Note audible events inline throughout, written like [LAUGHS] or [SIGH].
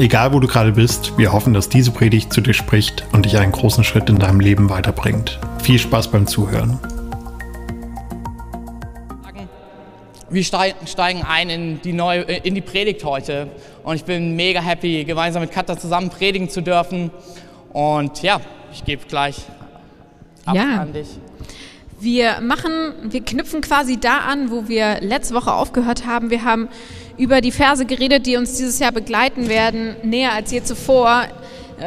Egal wo du gerade bist, wir hoffen, dass diese Predigt zu dir spricht und dich einen großen Schritt in deinem Leben weiterbringt. Viel Spaß beim Zuhören. Wir steigen ein in die, neue, in die Predigt heute und ich bin mega happy, gemeinsam mit Katha zusammen predigen zu dürfen. Und ja, ich gebe gleich ab ja. an dich. Wir machen, wir knüpfen quasi da an, wo wir letzte Woche aufgehört haben. Wir haben über die Verse geredet, die uns dieses Jahr begleiten werden, näher als je zuvor.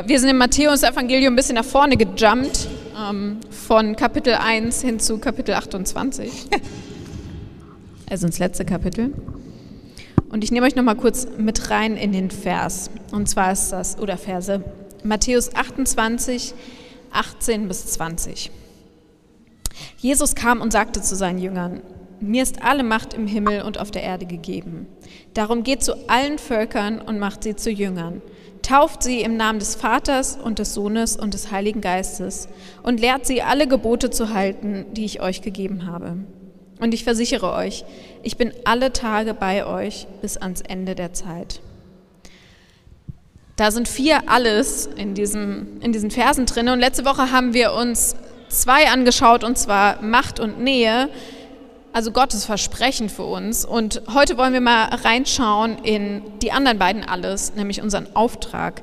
Wir sind im Matthäus-Evangelium ein bisschen nach vorne gejumpt, ähm, von Kapitel 1 hin zu Kapitel 28. also ins letzte Kapitel. Und ich nehme euch nochmal kurz mit rein in den Vers. Und zwar ist das, oder Verse, Matthäus 28, 18 bis 20. Jesus kam und sagte zu seinen Jüngern, mir ist alle Macht im Himmel und auf der Erde gegeben. Darum geht zu allen Völkern und macht sie zu Jüngern. Tauft sie im Namen des Vaters und des Sohnes und des Heiligen Geistes und lehrt sie alle Gebote zu halten, die ich euch gegeben habe. Und ich versichere euch, ich bin alle Tage bei euch bis ans Ende der Zeit. Da sind vier Alles in, diesem, in diesen Versen drin. Und letzte Woche haben wir uns zwei angeschaut, und zwar Macht und Nähe also Gottes Versprechen für uns. Und heute wollen wir mal reinschauen in die anderen beiden alles, nämlich unseren Auftrag,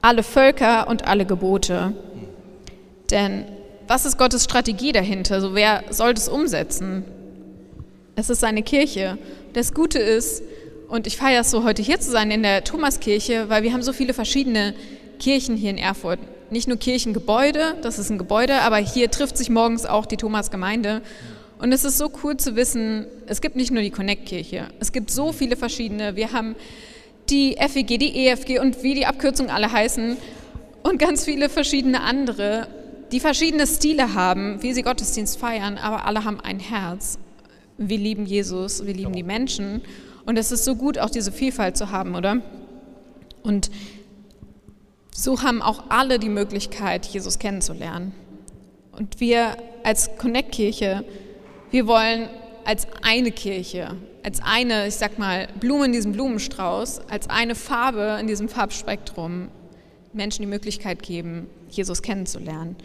alle Völker und alle Gebote. Denn was ist Gottes Strategie dahinter? So, wer soll das umsetzen? Es ist seine Kirche. Das Gute ist, und ich feiere es so, heute hier zu sein in der Thomaskirche, weil wir haben so viele verschiedene Kirchen hier in Erfurt. Nicht nur Kirchengebäude, das ist ein Gebäude, aber hier trifft sich morgens auch die Thomasgemeinde. Und es ist so cool zu wissen, es gibt nicht nur die Connect-Kirche, es gibt so viele verschiedene. Wir haben die FEG, die EFG und wie die Abkürzungen alle heißen und ganz viele verschiedene andere, die verschiedene Stile haben, wie sie Gottesdienst feiern, aber alle haben ein Herz. Wir lieben Jesus, wir lieben die Menschen und es ist so gut, auch diese Vielfalt zu haben, oder? Und so haben auch alle die Möglichkeit, Jesus kennenzulernen. Und wir als Connect-Kirche, wir wollen als eine Kirche, als eine, ich sag mal, Blume in diesem Blumenstrauß, als eine Farbe in diesem Farbspektrum Menschen die Möglichkeit geben, Jesus kennenzulernen.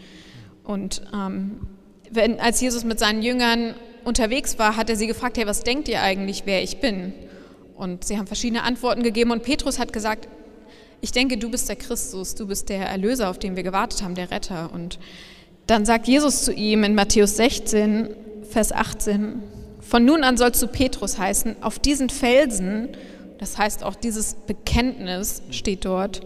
Und ähm, wenn, als Jesus mit seinen Jüngern unterwegs war, hat er sie gefragt, hey, was denkt ihr eigentlich, wer ich bin? Und sie haben verschiedene Antworten gegeben und Petrus hat gesagt, ich denke, du bist der Christus, du bist der Erlöser, auf den wir gewartet haben, der Retter. Und dann sagt Jesus zu ihm in Matthäus 16, Vers 18, von nun an sollst du Petrus heißen, auf diesen Felsen, das heißt auch dieses Bekenntnis steht dort,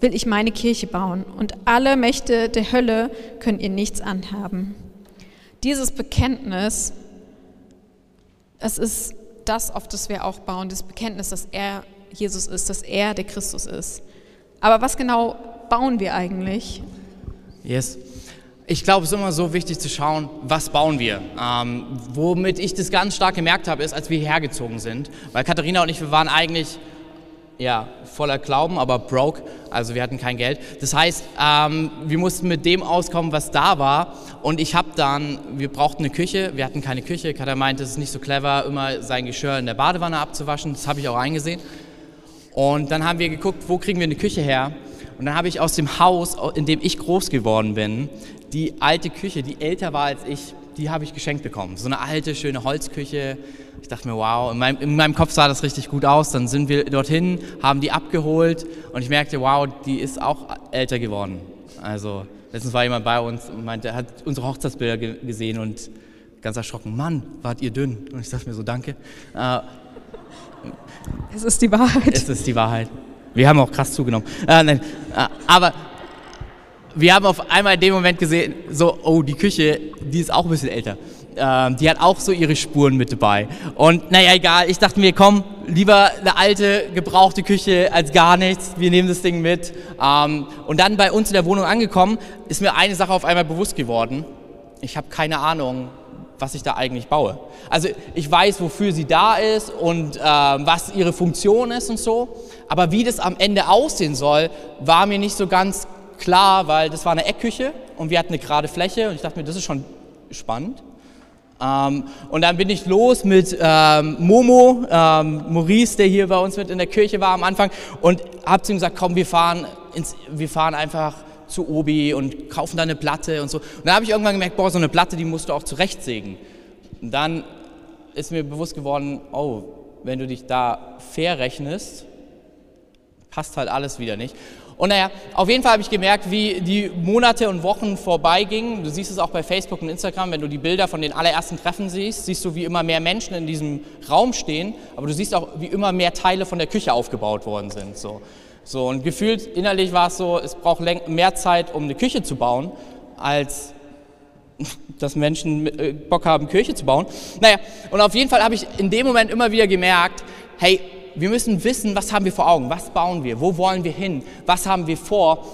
will ich meine Kirche bauen und alle Mächte der Hölle können ihr nichts anhaben. Dieses Bekenntnis, es ist das, auf das wir auch bauen, das Bekenntnis, dass er Jesus ist, dass er der Christus ist. Aber was genau bauen wir eigentlich? Yes. Ich glaube, es ist immer so wichtig zu schauen, was bauen wir. Ähm, womit ich das ganz stark gemerkt habe, ist, als wir hierher gezogen sind, weil Katharina und ich, wir waren eigentlich ja, voller Glauben, aber broke, also wir hatten kein Geld. Das heißt, ähm, wir mussten mit dem auskommen, was da war. Und ich habe dann, wir brauchten eine Küche, wir hatten keine Küche. Katha meinte, es ist nicht so clever, immer sein Geschirr in der Badewanne abzuwaschen. Das habe ich auch eingesehen. Und dann haben wir geguckt, wo kriegen wir eine Küche her? Und dann habe ich aus dem Haus, in dem ich groß geworden bin, die alte Küche, die älter war als ich, die habe ich geschenkt bekommen. So eine alte, schöne Holzküche. Ich dachte mir, wow, in meinem, in meinem, Kopf sah das richtig gut aus. Dann sind wir dorthin, haben die abgeholt und ich merkte, wow, die ist auch älter geworden. Also letztens war jemand bei uns und meinte, hat unsere Hochzeitsbilder ge gesehen und ganz erschrocken, Mann, wart ihr dünn? Und ich dachte mir so, danke. Es ist die Wahrheit. Es ist die Wahrheit. Wir haben auch krass zugenommen. Äh, nein, äh, aber wir haben auf einmal in dem Moment gesehen, so, oh, die Küche, die ist auch ein bisschen älter. ähm, die hat auch so ihre Spuren mit dabei. Und naja, egal, ich dachte mir, komm, lieber eine alte, gebrauchte Küche als gar nichts. Wir nehmen das Ding mit. Ähm, und dann bei uns in der Wohnung angekommen, ist mir eine Sache auf einmal bewusst geworden. Ich habe keine Ahnung, was ich da eigentlich baue. Also ich weiß, wofür sie da ist und äh, was ihre Funktion ist und so, aber wie das am Ende aussehen soll, war mir nicht so ganz klar, weil das war eine Eckküche und wir hatten eine gerade Fläche und ich dachte mir, das ist schon spannend. Ähm, und dann bin ich los mit ähm, Momo, ähm, Maurice, der hier bei uns mit in der Kirche war am Anfang und habe zu ihm gesagt, komm, wir fahren, ins, wir fahren einfach zu Obi und kaufen da eine Platte und so. Und dann habe ich irgendwann gemerkt, boah, so eine Platte, die musst du auch zurechtsägen. Und dann ist mir bewusst geworden, oh, wenn du dich da fair rechnest, passt halt alles wieder nicht. Und naja, auf jeden Fall habe ich gemerkt, wie die Monate und Wochen vorbeigingen. Du siehst es auch bei Facebook und Instagram, wenn du die Bilder von den allerersten Treffen siehst, siehst du, wie immer mehr Menschen in diesem Raum stehen, aber du siehst auch, wie immer mehr Teile von der Küche aufgebaut worden sind. So. So, und gefühlt innerlich war es so, es braucht mehr Zeit, um eine Küche zu bauen, als [LAUGHS] dass Menschen äh, Bock haben, Kirche zu bauen. Naja, und auf jeden Fall habe ich in dem Moment immer wieder gemerkt, hey, wir müssen wissen, was haben wir vor Augen, was bauen wir, wo wollen wir hin, was haben wir vor.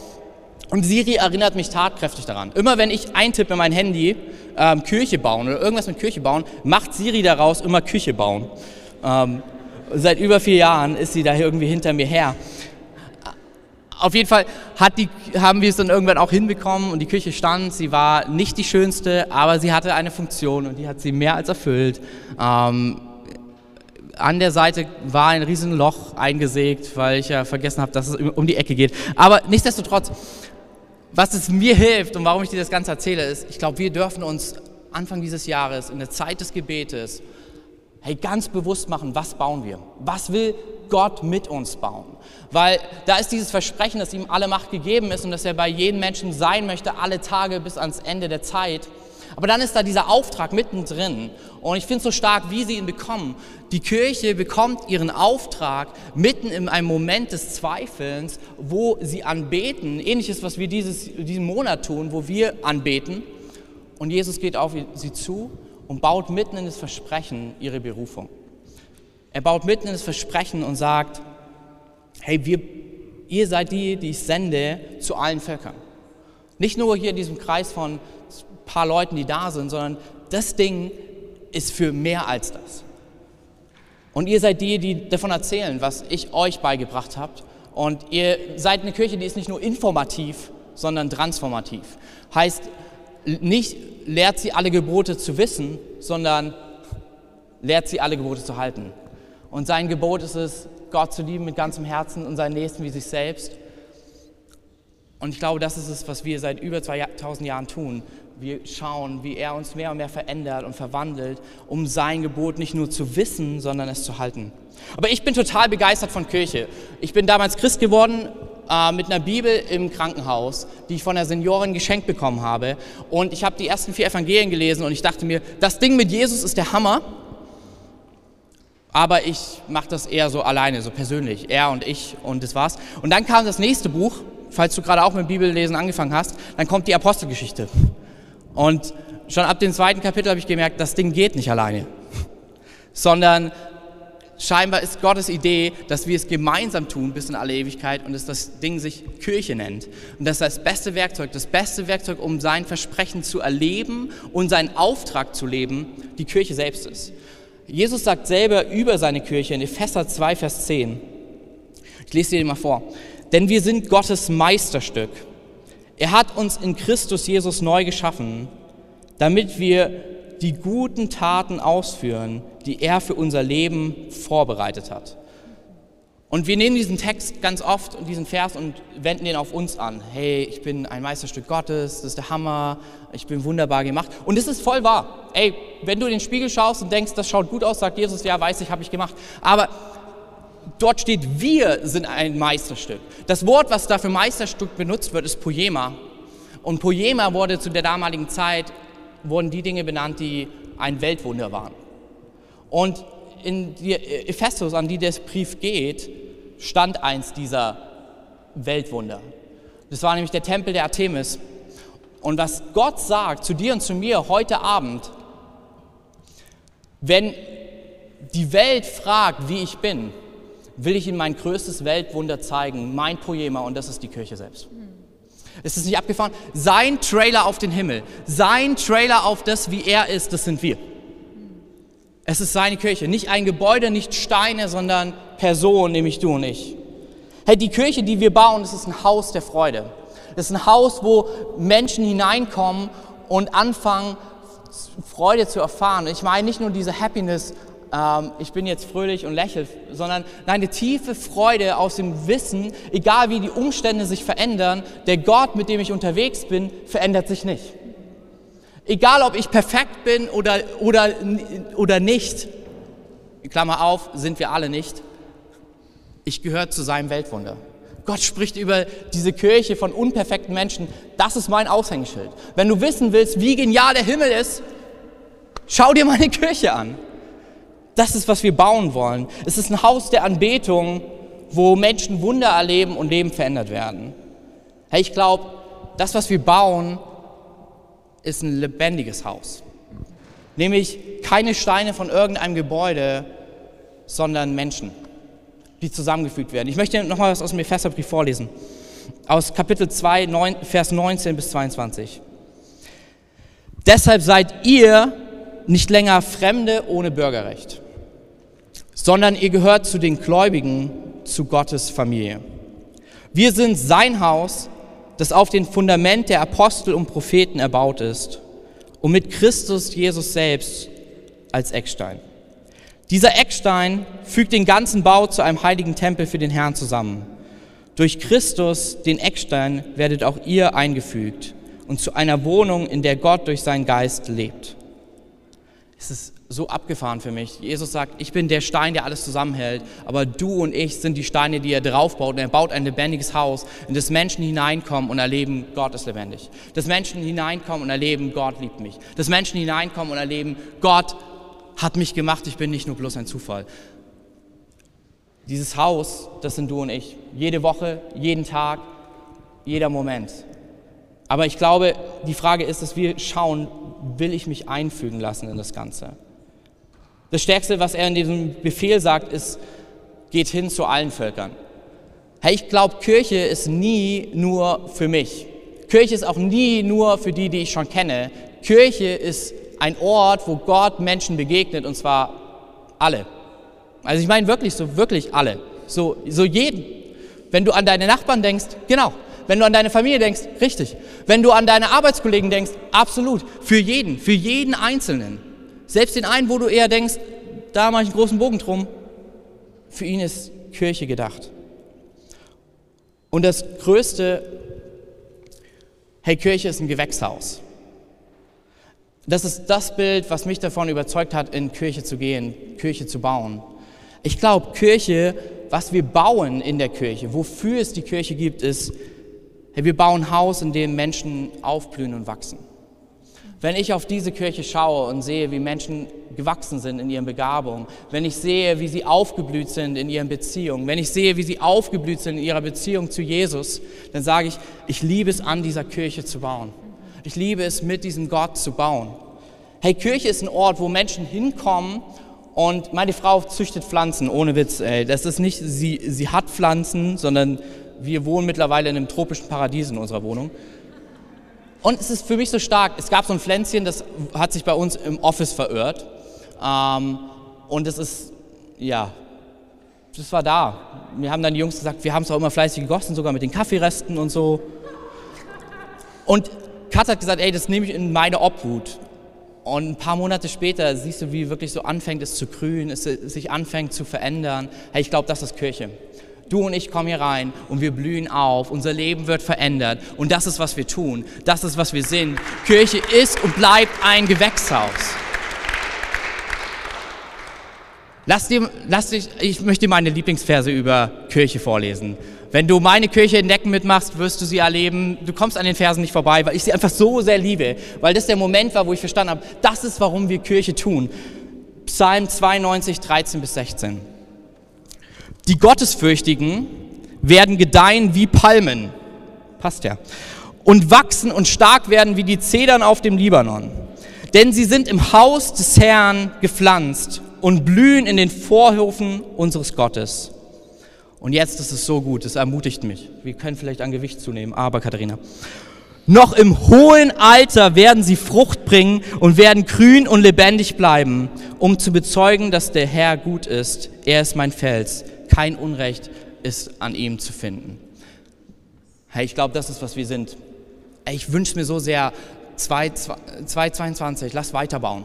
Und Siri erinnert mich tatkräftig daran. Immer wenn ich eintippe in mein Handy, ähm, Kirche bauen oder irgendwas mit Kirche bauen, macht Siri daraus immer Küche bauen. Ähm, seit über vier Jahren ist sie da irgendwie hinter mir her auf jeden Fall die, haben wir es dann irgendwann auch hinbekommen und die Küche stand. Sie war nicht die schönste, aber sie hatte eine Funktion und die hat sie mehr als erfüllt. Ähm, an der Seite war ein riesen Loch eingesägt, weil ich ja vergessen habe, dass es um die Ecke geht. Aber nichtsdestotrotz, was es mir hilft und warum ich dir das Ganze erzähle, ist, ich glaube, wir dürfen uns Anfang dieses Jahres in der Zeit des Gebetes hey, ganz bewusst machen, was bauen wir? Was will Gott mit uns bauen? Weil da ist dieses Versprechen, dass ihm alle Macht gegeben ist und dass er bei jedem Menschen sein möchte, alle Tage bis ans Ende der Zeit. Aber dann ist da dieser Auftrag mittendrin. Und ich finde es so stark, wie sie ihn bekommen. Die Kirche bekommt ihren Auftrag mitten in einem Moment des Zweifelns, wo sie anbeten. Ähnliches, was wir dieses, diesen Monat tun, wo wir anbeten. Und Jesus geht auf sie zu und baut mitten in das Versprechen ihre Berufung. Er baut mitten in das Versprechen und sagt, hey, wir, ihr seid die, die ich sende zu allen Völkern. Nicht nur hier in diesem Kreis von ein paar Leuten, die da sind, sondern das Ding ist für mehr als das. Und ihr seid die, die davon erzählen, was ich euch beigebracht habe. Und ihr seid eine Kirche, die ist nicht nur informativ, sondern transformativ. Heißt, nicht lehrt sie alle Gebote zu wissen, sondern lehrt sie alle Gebote zu halten. Und sein Gebot ist es, Gott zu lieben mit ganzem Herzen und seinen Nächsten wie sich selbst. Und ich glaube, das ist es, was wir seit über 2000 Jahren tun. Wir schauen, wie er uns mehr und mehr verändert und verwandelt, um sein Gebot nicht nur zu wissen, sondern es zu halten. Aber ich bin total begeistert von Kirche. Ich bin damals Christ geworden äh, mit einer Bibel im Krankenhaus, die ich von der Seniorin geschenkt bekommen habe. Und ich habe die ersten vier Evangelien gelesen und ich dachte mir, das Ding mit Jesus ist der Hammer. Aber ich mache das eher so alleine, so persönlich. Er und ich und das war's. Und dann kam das nächste Buch, falls du gerade auch mit Bibellesen angefangen hast, dann kommt die Apostelgeschichte. Und schon ab dem zweiten Kapitel habe ich gemerkt, das Ding geht nicht alleine. Sondern Scheinbar ist Gottes Idee, dass wir es gemeinsam tun bis in alle Ewigkeit und dass das Ding sich Kirche nennt. Und das ist das beste Werkzeug, das beste Werkzeug, um sein Versprechen zu erleben und seinen Auftrag zu leben, die Kirche selbst ist. Jesus sagt selber über seine Kirche in Epheser 2, Vers 10. Ich lese dir mal vor. Denn wir sind Gottes Meisterstück. Er hat uns in Christus Jesus neu geschaffen, damit wir die guten Taten ausführen, die er für unser Leben vorbereitet hat. Und wir nehmen diesen Text ganz oft und diesen Vers und wenden den auf uns an. Hey, ich bin ein Meisterstück Gottes, das ist der Hammer, ich bin wunderbar gemacht. Und es ist voll wahr. Ey, wenn du in den Spiegel schaust und denkst, das schaut gut aus, sagt Jesus, ja, weiß ich, habe ich gemacht. Aber dort steht, wir sind ein Meisterstück. Das Wort, was da für Meisterstück benutzt wird, ist Poema. Und Poema wurde zu der damaligen Zeit, wurden die Dinge benannt, die ein Weltwunder waren. Und in die Ephesus, an die der Brief geht, stand eins dieser Weltwunder. Das war nämlich der Tempel der Artemis. Und was Gott sagt zu dir und zu mir heute Abend, Wenn die Welt fragt, wie ich bin, will ich ihnen mein größtes Weltwunder zeigen, mein Poema, und das ist die Kirche selbst. Ist es nicht abgefahren? Sein Trailer auf den Himmel, sein Trailer auf das, wie er ist, das sind wir. Es ist seine Kirche, nicht ein Gebäude, nicht Steine, sondern Personen, nämlich du und ich. Hey, die Kirche, die wir bauen, das ist ein Haus der Freude. Das ist ein Haus, wo Menschen hineinkommen und anfangen, Freude zu erfahren. Ich meine nicht nur diese Happiness, ähm, ich bin jetzt fröhlich und lächle, sondern eine tiefe Freude aus dem Wissen, egal wie die Umstände sich verändern, der Gott, mit dem ich unterwegs bin, verändert sich nicht. Egal, ob ich perfekt bin oder, oder, oder nicht, Klammer auf, sind wir alle nicht, ich gehöre zu seinem Weltwunder. Gott spricht über diese Kirche von unperfekten Menschen. Das ist mein Aushängeschild. Wenn du wissen willst, wie genial der Himmel ist, schau dir meine Kirche an. Das ist, was wir bauen wollen. Es ist ein Haus der Anbetung, wo Menschen Wunder erleben und Leben verändert werden. Hey, ich glaube, das, was wir bauen, ist ein lebendiges Haus. Nämlich keine Steine von irgendeinem Gebäude, sondern Menschen, die zusammengefügt werden. Ich möchte noch mal was aus dem Epheserbrief vorlesen. Aus Kapitel 2, 9, Vers 19 bis 22. Deshalb seid ihr nicht länger Fremde ohne Bürgerrecht, sondern ihr gehört zu den Gläubigen, zu Gottes Familie. Wir sind sein Haus, das auf dem Fundament der Apostel und Propheten erbaut ist und mit Christus Jesus selbst als Eckstein. Dieser Eckstein fügt den ganzen Bau zu einem heiligen Tempel für den Herrn zusammen. Durch Christus, den Eckstein, werdet auch ihr eingefügt und zu einer Wohnung, in der Gott durch seinen Geist lebt. Es ist so abgefahren für mich. Jesus sagt, ich bin der Stein, der alles zusammenhält, aber du und ich sind die Steine, die er draufbaut. Und er baut ein lebendiges Haus, in das Menschen hineinkommen und erleben, Gott ist lebendig. Dass Menschen hineinkommen und erleben, Gott liebt mich. Dass Menschen hineinkommen und erleben, Gott hat mich gemacht, ich bin nicht nur bloß ein Zufall. Dieses Haus, das sind du und ich. Jede Woche, jeden Tag, jeder Moment. Aber ich glaube, die Frage ist, dass wir schauen, will ich mich einfügen lassen in das Ganze? Das Stärkste, was er in diesem Befehl sagt, ist, geht hin zu allen Völkern. Hey, ich glaube, Kirche ist nie nur für mich. Kirche ist auch nie nur für die, die ich schon kenne. Kirche ist ein Ort, wo Gott Menschen begegnet und zwar alle. Also ich meine wirklich so, wirklich alle. So, so jeden. Wenn du an deine Nachbarn denkst, genau. Wenn du an deine Familie denkst, richtig. Wenn du an deine Arbeitskollegen denkst, absolut. Für jeden, für jeden Einzelnen. Selbst den einen, wo du eher denkst, da mache ich einen großen Bogen drum, für ihn ist Kirche gedacht. Und das Größte, hey, Kirche ist ein Gewächshaus. Das ist das Bild, was mich davon überzeugt hat, in Kirche zu gehen, Kirche zu bauen. Ich glaube, Kirche, was wir bauen in der Kirche, wofür es die Kirche gibt, ist, hey, wir bauen ein Haus, in dem Menschen aufblühen und wachsen. Wenn ich auf diese Kirche schaue und sehe, wie Menschen gewachsen sind in ihren Begabungen, wenn ich sehe, wie sie aufgeblüht sind in ihren Beziehungen, wenn ich sehe, wie sie aufgeblüht sind in ihrer Beziehung zu Jesus, dann sage ich, ich liebe es an dieser Kirche zu bauen. Ich liebe es mit diesem Gott zu bauen. Hey, Kirche ist ein Ort, wo Menschen hinkommen und meine Frau züchtet Pflanzen, ohne Witz. Ey. Das ist nicht, sie, sie hat Pflanzen, sondern wir wohnen mittlerweile in einem tropischen Paradies in unserer Wohnung. Und es ist für mich so stark. Es gab so ein Pflänzchen, das hat sich bei uns im Office verirrt. Ähm, und es ist, ja, das war da. Wir haben dann die Jungs gesagt, wir haben es auch immer fleißig gegossen, sogar mit den Kaffeeresten und so. Und Kat hat gesagt, ey, das nehme ich in meine Obhut. Und ein paar Monate später siehst du, wie wirklich so anfängt es zu grünen, es sich anfängt zu verändern. Hey, ich glaube, das ist Kirche. Du und ich kommen hier rein und wir blühen auf. Unser Leben wird verändert. Und das ist, was wir tun. Das ist, was wir sind. Kirche ist und bleibt ein Gewächshaus. Lass dir, lass dich, ich möchte meine Lieblingsverse über Kirche vorlesen. Wenn du meine Kirche entdecken mitmachst, wirst du sie erleben. Du kommst an den Versen nicht vorbei, weil ich sie einfach so sehr liebe. Weil das der Moment war, wo ich verstanden habe, das ist, warum wir Kirche tun. Psalm 92, 13 bis 16. Die Gottesfürchtigen werden gedeihen wie Palmen. Passt ja. Und wachsen und stark werden wie die Zedern auf dem Libanon. Denn sie sind im Haus des Herrn gepflanzt und blühen in den Vorhöfen unseres Gottes. Und jetzt ist es so gut, es ermutigt mich. Wir können vielleicht an Gewicht zunehmen, aber Katharina. Noch im hohen Alter werden sie Frucht bringen und werden grün und lebendig bleiben, um zu bezeugen, dass der Herr gut ist. Er ist mein Fels. Kein Unrecht ist an ihm zu finden. Hey, ich glaube, das ist, was wir sind. Ich wünsche mir so sehr, 2022, lass weiterbauen.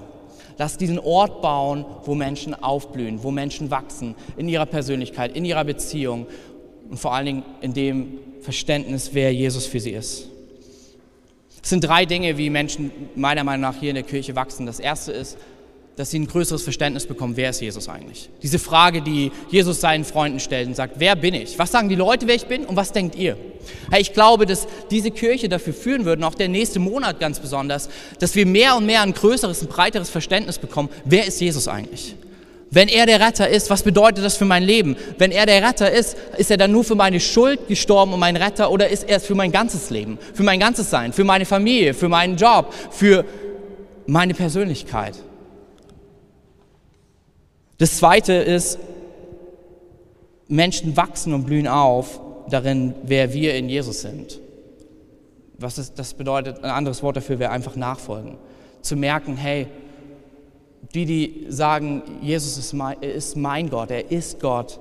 Lass diesen Ort bauen, wo Menschen aufblühen, wo Menschen wachsen in ihrer Persönlichkeit, in ihrer Beziehung und vor allen Dingen in dem Verständnis, wer Jesus für sie ist. Es sind drei Dinge, wie Menschen meiner Meinung nach hier in der Kirche wachsen. Das erste ist, dass sie ein größeres Verständnis bekommen, wer ist Jesus eigentlich? Diese Frage, die Jesus seinen Freunden stellt und sagt, wer bin ich? Was sagen die Leute, wer ich bin und was denkt ihr? Hey, ich glaube, dass diese Kirche dafür führen würde, und auch der nächste Monat ganz besonders, dass wir mehr und mehr ein größeres, ein breiteres Verständnis bekommen, wer ist Jesus eigentlich? Wenn er der Retter ist, was bedeutet das für mein Leben? Wenn er der Retter ist, ist er dann nur für meine Schuld gestorben und mein Retter oder ist er es für mein ganzes Leben, für mein ganzes Sein, für meine Familie, für meinen Job, für meine Persönlichkeit? Das Zweite ist, Menschen wachsen und blühen auf darin, wer wir in Jesus sind. Was ist, das bedeutet, ein anderes Wort dafür wäre einfach nachfolgen. Zu merken, hey, die, die sagen, Jesus ist mein, ist mein Gott, er ist Gott,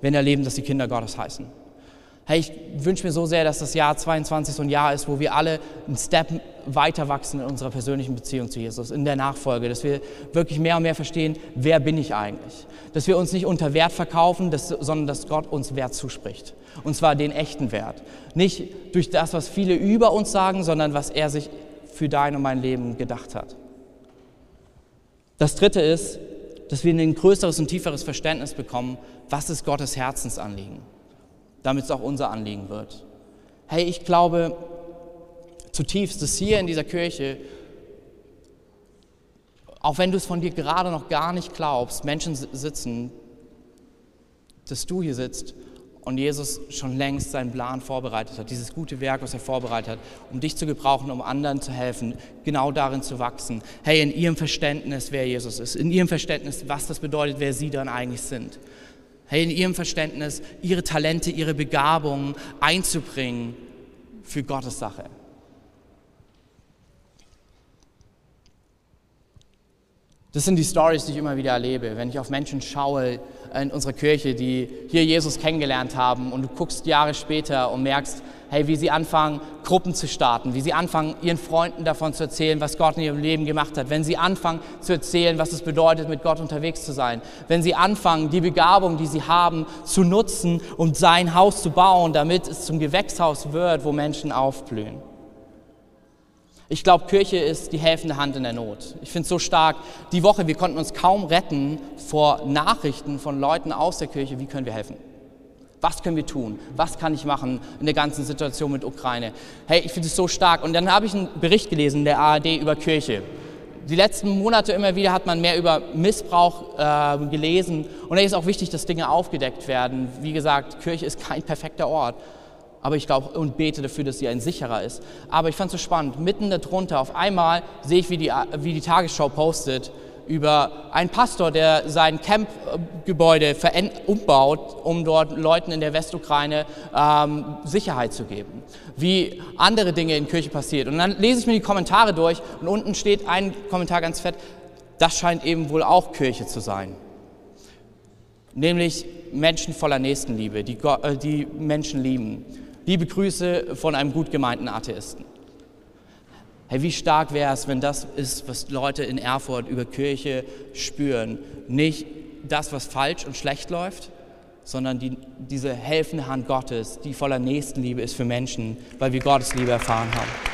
wenn erleben, dass sie Kinder Gottes heißen. Hey, ich wünsche mir so sehr, dass das Jahr 22 so ein Jahr ist, wo wir alle einen Step weiter wachsen in unserer persönlichen Beziehung zu Jesus, in der Nachfolge, dass wir wirklich mehr und mehr verstehen, wer bin ich eigentlich? Dass wir uns nicht unter Wert verkaufen, dass, sondern dass Gott uns Wert zuspricht. Und zwar den echten Wert. Nicht durch das, was viele über uns sagen, sondern was er sich für dein und mein Leben gedacht hat. Das Dritte ist, dass wir ein größeres und tieferes Verständnis bekommen, was ist Gottes Herzensanliegen damit es auch unser Anliegen wird. Hey, ich glaube zutiefst, dass hier in dieser Kirche, auch wenn du es von dir gerade noch gar nicht glaubst, Menschen sitzen, dass du hier sitzt und Jesus schon längst seinen Plan vorbereitet hat, dieses gute Werk, was er vorbereitet hat, um dich zu gebrauchen, um anderen zu helfen, genau darin zu wachsen. Hey, in ihrem Verständnis, wer Jesus ist, in ihrem Verständnis, was das bedeutet, wer sie dann eigentlich sind hey, in ihrem Verständnis ihre Talente, ihre Begabungen einzubringen für Gottes Sache. Das sind die Stories, die ich immer wieder erlebe, wenn ich auf Menschen schaue in unserer Kirche, die hier Jesus kennengelernt haben und du guckst Jahre später und merkst, hey, wie sie anfangen, Gruppen zu starten, wie sie anfangen, ihren Freunden davon zu erzählen, was Gott in ihrem Leben gemacht hat, wenn sie anfangen zu erzählen, was es bedeutet, mit Gott unterwegs zu sein, wenn sie anfangen, die Begabung, die sie haben, zu nutzen und sein Haus zu bauen, damit es zum Gewächshaus wird, wo Menschen aufblühen. Ich glaube, Kirche ist die helfende Hand in der Not. Ich finde es so stark. Die Woche, wir konnten uns kaum retten vor Nachrichten von Leuten aus der Kirche. Wie können wir helfen? Was können wir tun? Was kann ich machen in der ganzen Situation mit Ukraine? Hey, ich finde es so stark. Und dann habe ich einen Bericht gelesen in der ARD über Kirche. Die letzten Monate immer wieder hat man mehr über Missbrauch äh, gelesen. Und es ist auch wichtig, dass Dinge aufgedeckt werden. Wie gesagt, Kirche ist kein perfekter Ort. Aber ich glaube und bete dafür, dass sie ein sicherer ist. Aber ich fand es so spannend. Mitten darunter, auf einmal sehe ich, wie die, wie die Tagesschau postet, über einen Pastor, der sein Campgebäude umbaut, um dort Leuten in der Westukraine ähm, Sicherheit zu geben. Wie andere Dinge in Kirche passiert. Und dann lese ich mir die Kommentare durch und unten steht ein Kommentar ganz fett, das scheint eben wohl auch Kirche zu sein. Nämlich Menschen voller Nächstenliebe, die, äh, die Menschen lieben. Liebe Grüße von einem gut gemeinten Atheisten. Hey, wie stark wäre es, wenn das ist, was Leute in Erfurt über Kirche spüren? Nicht das, was falsch und schlecht läuft, sondern die, diese helfende Hand Gottes, die voller Nächstenliebe ist für Menschen, weil wir Gottes Liebe erfahren haben.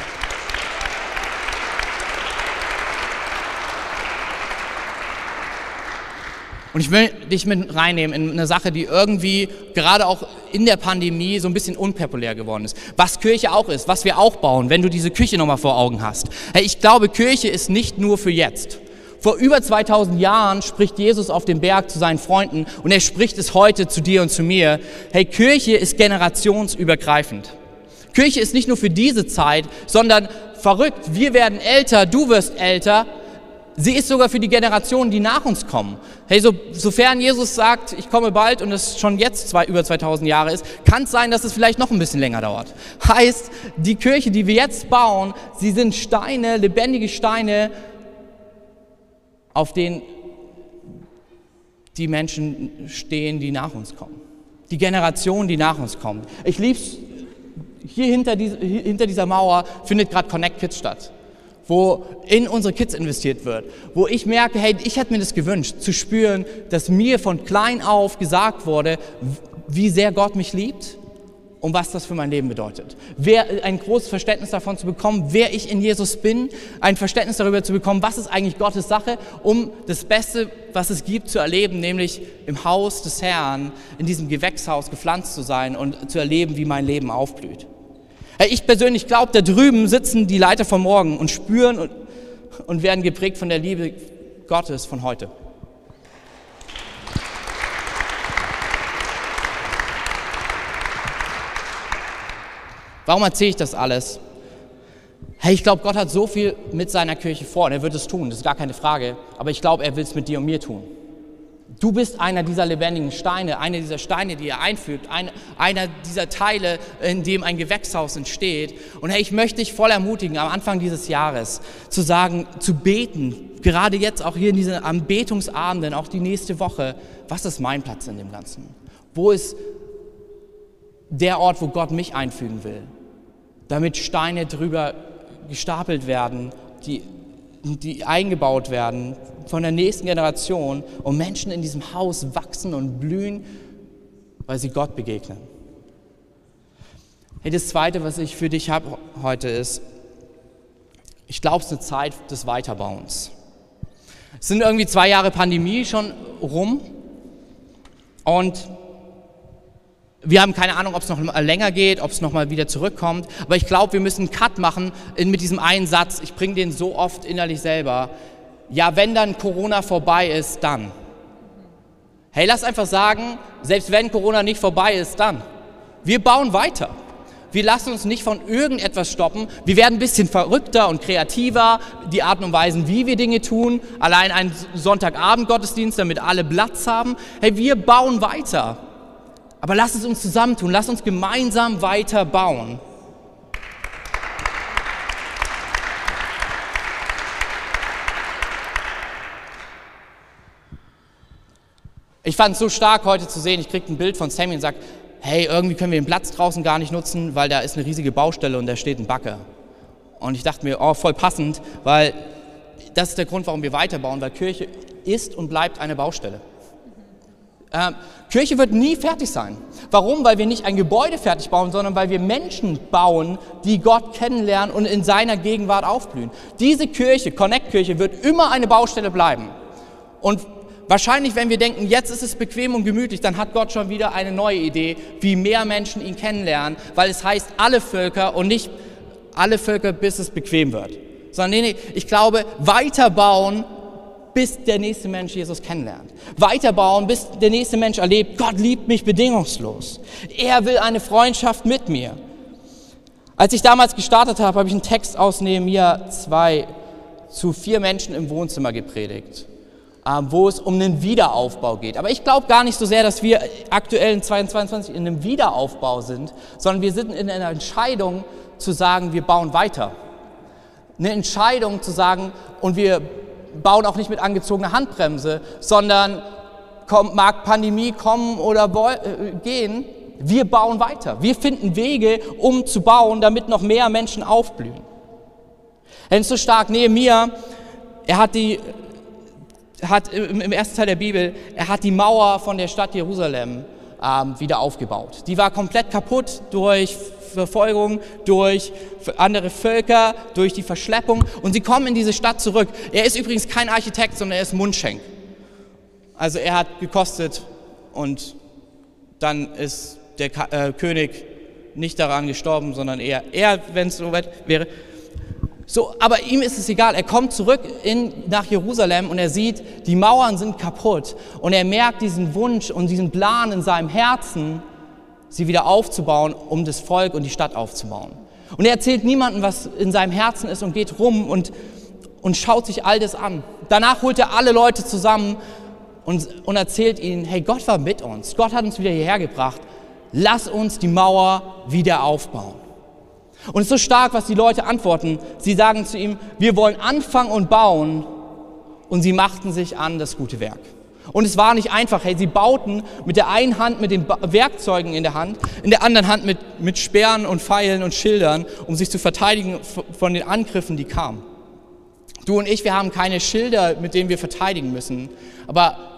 Und ich will dich mit reinnehmen in eine Sache, die irgendwie gerade auch in der Pandemie so ein bisschen unpopulär geworden ist. Was Kirche auch ist, was wir auch bauen, wenn du diese Küche nochmal vor Augen hast. Hey, ich glaube, Kirche ist nicht nur für jetzt. Vor über 2000 Jahren spricht Jesus auf dem Berg zu seinen Freunden und er spricht es heute zu dir und zu mir. Hey, Kirche ist generationsübergreifend. Kirche ist nicht nur für diese Zeit, sondern verrückt, wir werden älter, du wirst älter, Sie ist sogar für die Generationen, die nach uns kommen. Hey, so, sofern Jesus sagt, ich komme bald und es schon jetzt zwei, über 2000 Jahre ist, kann es sein, dass es vielleicht noch ein bisschen länger dauert. [LAUGHS] Heißt, die Kirche, die wir jetzt bauen, sie sind Steine, lebendige Steine, auf denen die Menschen stehen, die nach uns kommen. Die Generation, die nach uns kommt. Ich liebe es, hier hinter, die, hinter dieser Mauer findet gerade Connect Kids statt wo in unsere Kids investiert wird, wo ich merke, hey, ich hätte mir das gewünscht, zu spüren, dass mir von klein auf gesagt wurde, wie sehr Gott mich liebt und was das für mein Leben bedeutet. Wer, ein großes Verständnis davon zu bekommen, wer ich in Jesus bin, ein Verständnis darüber zu bekommen, was ist eigentlich Gottes Sache, um das Beste, was es gibt, zu erleben, nämlich im Haus des Herrn, in diesem Gewächshaus gepflanzt zu sein und zu erleben, wie mein Leben aufblüht. Ich persönlich glaube, da drüben sitzen die Leiter von morgen und spüren und, und werden geprägt von der Liebe Gottes von heute. Warum erzähle ich das alles? Hey, ich glaube, Gott hat so viel mit seiner Kirche vor und er wird es tun, das ist gar keine Frage. Aber ich glaube, er will es mit dir und mir tun. Du bist einer dieser lebendigen Steine, einer dieser Steine, die er einfügt, ein, einer dieser Teile, in dem ein Gewächshaus entsteht. Und hey, ich möchte dich voll ermutigen, am Anfang dieses Jahres zu sagen, zu beten, gerade jetzt auch hier in diesen Anbetungsabenden, auch die nächste Woche, was ist mein Platz in dem Ganzen? Wo ist der Ort, wo Gott mich einfügen will? Damit Steine drüber gestapelt werden, die, die eingebaut werden, von der nächsten Generation und Menschen in diesem Haus wachsen und blühen, weil sie Gott begegnen. Hey, das Zweite, was ich für dich habe heute ist, ich glaube, es ist eine Zeit des Weiterbauens. Es sind irgendwie zwei Jahre Pandemie schon rum und wir haben keine Ahnung, ob es noch länger geht, ob es noch mal wieder zurückkommt. Aber ich glaube, wir müssen einen Cut machen mit diesem einen Satz. Ich bringe den so oft innerlich selber ja, wenn dann Corona vorbei ist, dann. Hey, lass einfach sagen, selbst wenn Corona nicht vorbei ist, dann. Wir bauen weiter. Wir lassen uns nicht von irgendetwas stoppen. Wir werden ein bisschen verrückter und kreativer, die Arten und Weisen, wie wir Dinge tun. Allein ein Sonntagabend-Gottesdienst, damit alle Platz haben. Hey, wir bauen weiter. Aber lass es uns zusammentun. Lass uns gemeinsam weiter bauen. Ich fand es so stark heute zu sehen, ich kriege ein Bild von Sammy und sage, hey, irgendwie können wir den Platz draußen gar nicht nutzen, weil da ist eine riesige Baustelle und da steht ein Bagger. Und ich dachte mir, oh, voll passend, weil das ist der Grund, warum wir weiterbauen, weil Kirche ist und bleibt eine Baustelle. Ähm, Kirche wird nie fertig sein. Warum? Weil wir nicht ein Gebäude fertig bauen, sondern weil wir Menschen bauen, die Gott kennenlernen und in seiner Gegenwart aufblühen. Diese Kirche, Connect-Kirche, wird immer eine Baustelle bleiben. Und Wahrscheinlich, wenn wir denken, jetzt ist es bequem und gemütlich, dann hat Gott schon wieder eine neue Idee, wie mehr Menschen ihn kennenlernen, weil es heißt alle Völker und nicht alle Völker, bis es bequem wird. Sondern nee, nee, ich glaube, weiterbauen, bis der nächste Mensch Jesus kennenlernt. Weiterbauen, bis der nächste Mensch erlebt, Gott liebt mich bedingungslos. Er will eine Freundschaft mit mir. Als ich damals gestartet habe, habe ich einen Text aus Nehemiah 2 zu vier Menschen im Wohnzimmer gepredigt. Ähm, wo es um einen Wiederaufbau geht. Aber ich glaube gar nicht so sehr, dass wir aktuell in 2022 in einem Wiederaufbau sind, sondern wir sind in einer Entscheidung zu sagen, wir bauen weiter. Eine Entscheidung zu sagen, und wir bauen auch nicht mit angezogener Handbremse, sondern kommt, mag Pandemie kommen oder äh, gehen, wir bauen weiter. Wir finden Wege, um zu bauen, damit noch mehr Menschen aufblühen. Denn so stark, Nehemiah, er hat die hat im ersten Teil der Bibel, er hat die Mauer von der Stadt Jerusalem ähm, wieder aufgebaut. Die war komplett kaputt durch Verfolgung, durch andere Völker, durch die Verschleppung und sie kommen in diese Stadt zurück. Er ist übrigens kein Architekt, sondern er ist Mundschenk. Also er hat gekostet und dann ist der äh, König nicht daran gestorben, sondern er, er wenn es so weit wäre, so, aber ihm ist es egal. Er kommt zurück in, nach Jerusalem und er sieht, die Mauern sind kaputt. Und er merkt diesen Wunsch und diesen Plan in seinem Herzen, sie wieder aufzubauen, um das Volk und die Stadt aufzubauen. Und er erzählt niemandem, was in seinem Herzen ist und geht rum und, und schaut sich all das an. Danach holt er alle Leute zusammen und, und erzählt ihnen, hey, Gott war mit uns, Gott hat uns wieder hierher gebracht, lass uns die Mauer wieder aufbauen. Und es ist so stark, was die Leute antworten. Sie sagen zu ihm, wir wollen anfangen und bauen. Und sie machten sich an das gute Werk. Und es war nicht einfach. Hey, sie bauten mit der einen Hand mit den Werkzeugen in der Hand, in der anderen Hand mit, mit Sperren und Pfeilen und Schildern, um sich zu verteidigen von den Angriffen, die kamen. Du und ich, wir haben keine Schilder, mit denen wir verteidigen müssen. Aber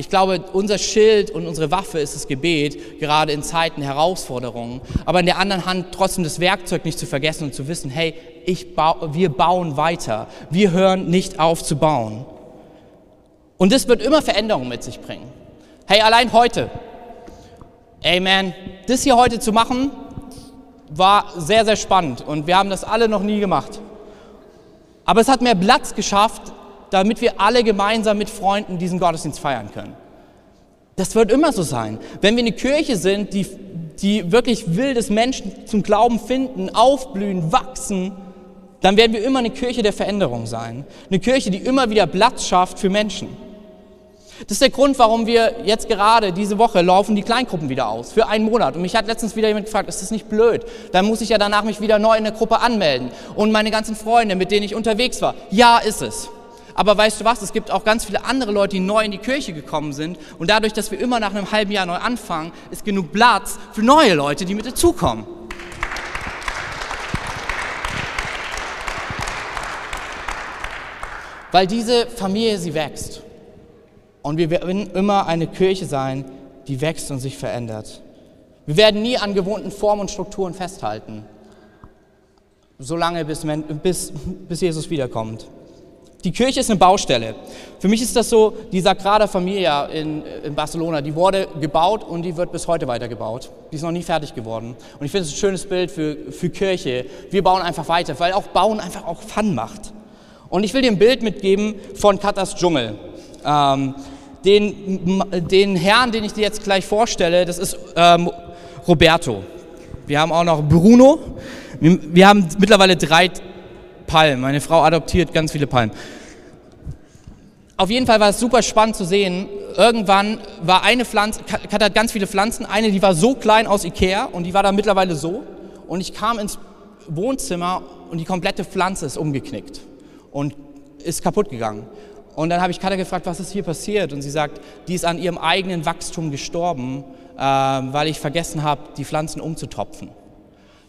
ich glaube, unser Schild und unsere Waffe ist das Gebet, gerade in Zeiten Herausforderungen. Aber in der anderen Hand trotzdem das Werkzeug nicht zu vergessen und zu wissen, hey, ich bau, wir bauen weiter. Wir hören nicht auf zu bauen. Und das wird immer Veränderungen mit sich bringen. Hey, allein heute. Man, das hier heute zu machen, war sehr, sehr spannend. Und wir haben das alle noch nie gemacht. Aber es hat mehr Platz geschafft, damit wir alle gemeinsam mit Freunden diesen Gottesdienst feiern können. Das wird immer so sein. Wenn wir eine Kirche sind, die, die wirklich will, dass Menschen zum Glauben finden, aufblühen, wachsen, dann werden wir immer eine Kirche der Veränderung sein. Eine Kirche, die immer wieder Platz schafft für Menschen. Das ist der Grund, warum wir jetzt gerade diese Woche laufen die Kleingruppen wieder aus, für einen Monat. Und mich hat letztens wieder jemand gefragt, ist das nicht blöd? Dann muss ich ja danach mich wieder neu in der Gruppe anmelden. Und meine ganzen Freunde, mit denen ich unterwegs war. Ja, ist es. Aber weißt du was, es gibt auch ganz viele andere Leute, die neu in die Kirche gekommen sind. Und dadurch, dass wir immer nach einem halben Jahr neu anfangen, ist genug Platz für neue Leute, die mit dazukommen. Weil diese Familie, sie wächst. Und wir werden immer eine Kirche sein, die wächst und sich verändert. Wir werden nie an gewohnten Formen und Strukturen festhalten, solange bis, bis, bis Jesus wiederkommt. Die Kirche ist eine Baustelle. Für mich ist das so, die Sagrada Familia in, in, Barcelona, die wurde gebaut und die wird bis heute weitergebaut. Die ist noch nie fertig geworden. Und ich finde es ein schönes Bild für, für Kirche. Wir bauen einfach weiter, weil auch Bauen einfach auch Fun macht. Und ich will dir ein Bild mitgeben von Katas Dschungel. Ähm, den, den Herrn, den ich dir jetzt gleich vorstelle, das ist ähm, Roberto. Wir haben auch noch Bruno. Wir, wir haben mittlerweile drei Palmen. Meine Frau adoptiert ganz viele Palmen. Auf jeden Fall war es super spannend zu sehen. Irgendwann war eine Pflanze, Kat hat ganz viele Pflanzen, eine, die war so klein aus Ikea und die war dann mittlerweile so. Und ich kam ins Wohnzimmer und die komplette Pflanze ist umgeknickt und ist kaputt gegangen. Und dann habe ich Katja gefragt, was ist hier passiert? Und sie sagt, die ist an ihrem eigenen Wachstum gestorben, äh, weil ich vergessen habe, die Pflanzen umzutopfen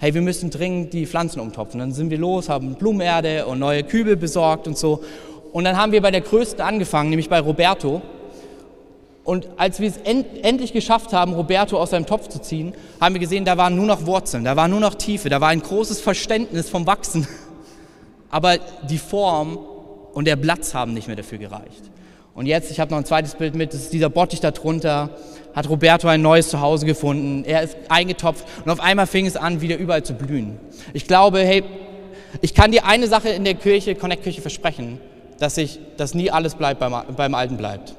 hey, wir müssen dringend die Pflanzen umtopfen. Dann sind wir los, haben Blumenerde und neue Kübel besorgt und so. Und dann haben wir bei der größten angefangen, nämlich bei Roberto. Und als wir es end endlich geschafft haben, Roberto aus seinem Topf zu ziehen, haben wir gesehen, da waren nur noch Wurzeln, da war nur noch Tiefe, da war ein großes Verständnis vom Wachsen. [LAUGHS] Aber die Form und der Platz haben nicht mehr dafür gereicht. Und jetzt, ich habe noch ein zweites Bild mit, das ist dieser Bottich da drunter hat Roberto ein neues Zuhause gefunden. Er ist eingetopft und auf einmal fing es an, wieder überall zu blühen. Ich glaube, hey, ich kann dir eine Sache in der Kirche, Connect-Kirche versprechen, dass, ich, dass nie alles bleibt beim, beim Alten bleibt.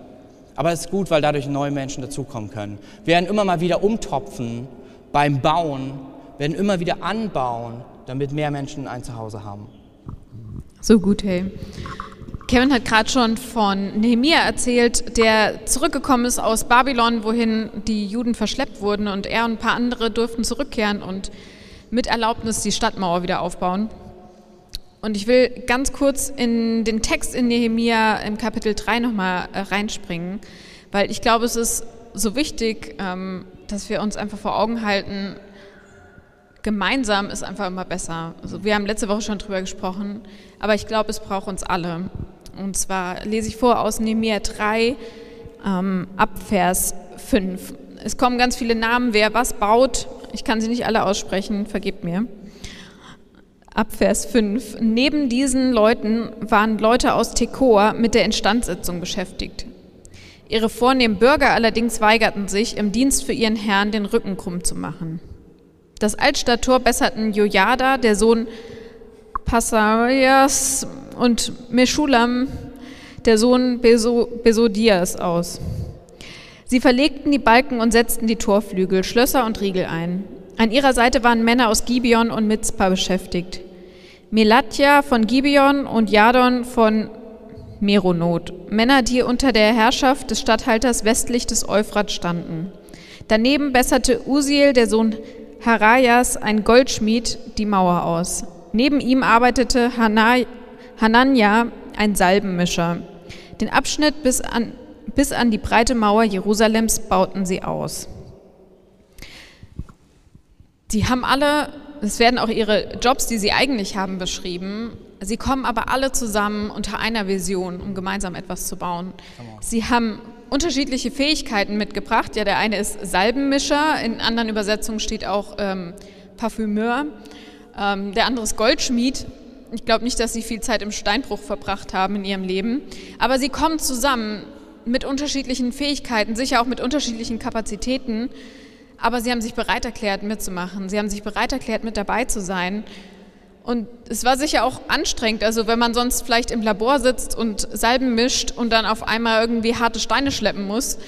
Aber es ist gut, weil dadurch neue Menschen dazukommen können. Wir werden immer mal wieder umtopfen beim Bauen, werden immer wieder anbauen, damit mehr Menschen ein Zuhause haben. So gut, hey. Kevin hat gerade schon von Nehemia erzählt, der zurückgekommen ist aus Babylon, wohin die Juden verschleppt wurden und er und ein paar andere durften zurückkehren und mit Erlaubnis die Stadtmauer wieder aufbauen. Und ich will ganz kurz in den Text in Nehemia im Kapitel 3 nochmal äh, reinspringen, weil ich glaube, es ist so wichtig, ähm, dass wir uns einfach vor Augen halten, gemeinsam ist einfach immer besser. Also wir haben letzte Woche schon drüber gesprochen, aber ich glaube, es braucht uns alle. Und zwar lese ich vor aus Nehemiah 3 ähm, ab Vers 5. Es kommen ganz viele Namen, wer was baut. Ich kann sie nicht alle aussprechen, vergebt mir. Ab Vers 5. Neben diesen Leuten waren Leute aus Tekoa mit der Instandsetzung beschäftigt. Ihre vornehmen Bürger allerdings weigerten sich, im Dienst für ihren Herrn den Rücken krumm zu machen. Das Altstadttor besserten Jojada, der Sohn Passarias und Meschulam, der Sohn Besodias, aus. Sie verlegten die Balken und setzten die Torflügel, Schlösser und Riegel ein. An ihrer Seite waren Männer aus Gibeon und Mitzpah beschäftigt. Melatja von Gibeon und Jadon von Meronot, Männer, die unter der Herrschaft des Statthalters westlich des Euphrat standen. Daneben besserte Usiel, der Sohn Harajas, ein Goldschmied, die Mauer aus. Neben ihm arbeitete Hanania, ein Salbenmischer. Den Abschnitt bis an, bis an die breite Mauer Jerusalems bauten sie aus. Sie haben alle, es werden auch ihre Jobs, die sie eigentlich haben, beschrieben. Sie kommen aber alle zusammen unter einer Vision, um gemeinsam etwas zu bauen. Sie haben unterschiedliche Fähigkeiten mitgebracht. Ja, der eine ist Salbenmischer, in anderen Übersetzungen steht auch ähm, Parfümeur. Ähm, der andere ist Goldschmied. Ich glaube nicht, dass sie viel Zeit im Steinbruch verbracht haben in ihrem Leben. Aber sie kommen zusammen mit unterschiedlichen Fähigkeiten, sicher auch mit unterschiedlichen Kapazitäten. Aber sie haben sich bereit erklärt, mitzumachen. Sie haben sich bereit erklärt, mit dabei zu sein. Und es war sicher auch anstrengend, also wenn man sonst vielleicht im Labor sitzt und Salben mischt und dann auf einmal irgendwie harte Steine schleppen muss,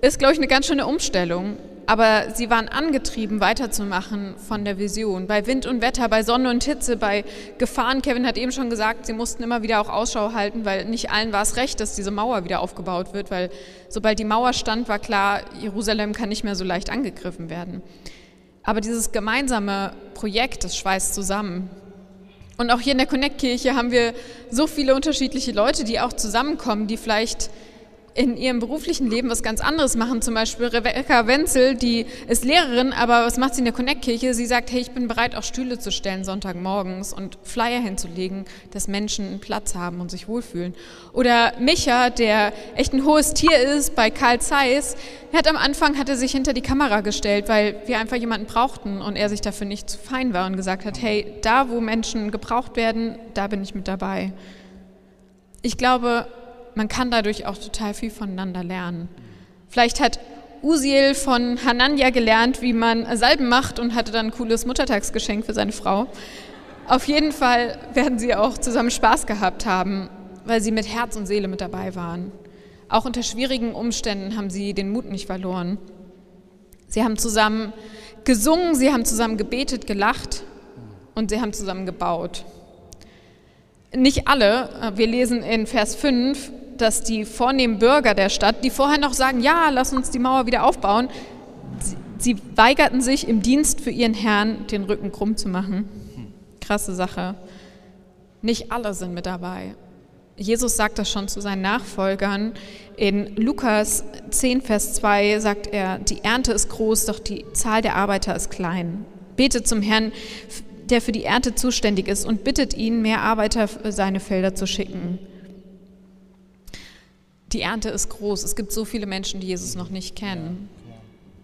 ist, glaube ich, eine ganz schöne Umstellung. Aber sie waren angetrieben, weiterzumachen von der Vision. Bei Wind und Wetter, bei Sonne und Hitze, bei Gefahren. Kevin hat eben schon gesagt, sie mussten immer wieder auch Ausschau halten, weil nicht allen war es recht, dass diese Mauer wieder aufgebaut wird, weil sobald die Mauer stand, war klar, Jerusalem kann nicht mehr so leicht angegriffen werden. Aber dieses gemeinsame Projekt, das schweißt zusammen. Und auch hier in der Connect-Kirche haben wir so viele unterschiedliche Leute, die auch zusammenkommen, die vielleicht in ihrem beruflichen Leben was ganz anderes machen. Zum Beispiel Rebecca Wenzel, die ist Lehrerin, aber was macht sie in der Connect-Kirche? Sie sagt, hey, ich bin bereit, auch Stühle zu stellen Sonntagmorgens und Flyer hinzulegen, dass Menschen einen Platz haben und sich wohlfühlen. Oder Micha, der echt ein hohes Tier ist bei Karl Zeiss, hat am Anfang hat er sich hinter die Kamera gestellt, weil wir einfach jemanden brauchten und er sich dafür nicht zu fein war und gesagt hat, hey, da wo Menschen gebraucht werden, da bin ich mit dabei. Ich glaube, man kann dadurch auch total viel voneinander lernen. Vielleicht hat Usiel von Hananja gelernt, wie man Salben macht und hatte dann ein cooles Muttertagsgeschenk für seine Frau. Auf jeden Fall werden sie auch zusammen Spaß gehabt haben, weil sie mit Herz und Seele mit dabei waren. Auch unter schwierigen Umständen haben sie den Mut nicht verloren. Sie haben zusammen gesungen, sie haben zusammen gebetet, gelacht und sie haben zusammen gebaut. Nicht alle, wir lesen in Vers 5, dass die vornehmen Bürger der Stadt, die vorher noch sagen, ja, lass uns die Mauer wieder aufbauen, sie, weigerten sich im Dienst für ihren Herrn den Rücken krumm zu machen. Krasse Sache. Nicht alle sind mit dabei. Jesus sagt das schon zu seinen Nachfolgern. In Lukas 10, Vers 2 sagt er, die Ernte ist groß, doch die Zahl der Arbeiter ist klein. Betet zum Herrn, der für die Ernte zuständig ist, und bittet ihn, mehr Arbeiter für seine Felder zu schicken die Ernte ist groß. Es gibt so viele Menschen, die Jesus noch nicht kennen.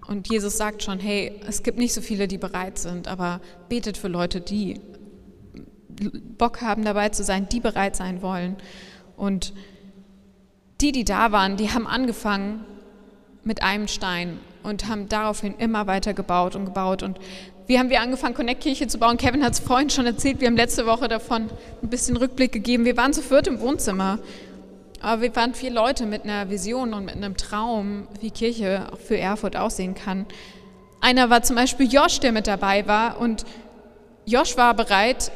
Und Jesus sagt schon, hey, es gibt nicht so viele, die bereit sind, aber betet für Leute, die Bock haben dabei zu sein, die bereit sein wollen. Und die, die da waren, die haben angefangen mit einem Stein und haben daraufhin immer weiter gebaut und gebaut. Und wie haben wir angefangen, Connect-Kirche zu bauen? Kevin hat es vorhin schon erzählt, wir haben letzte Woche davon ein bisschen Rückblick gegeben. Wir waren zu viert im Wohnzimmer aber wir waren vier Leute mit einer Vision und mit einem Traum, wie Kirche für Erfurt aussehen kann. Einer war zum Beispiel Josh, der mit dabei war. Und Josh war bereit,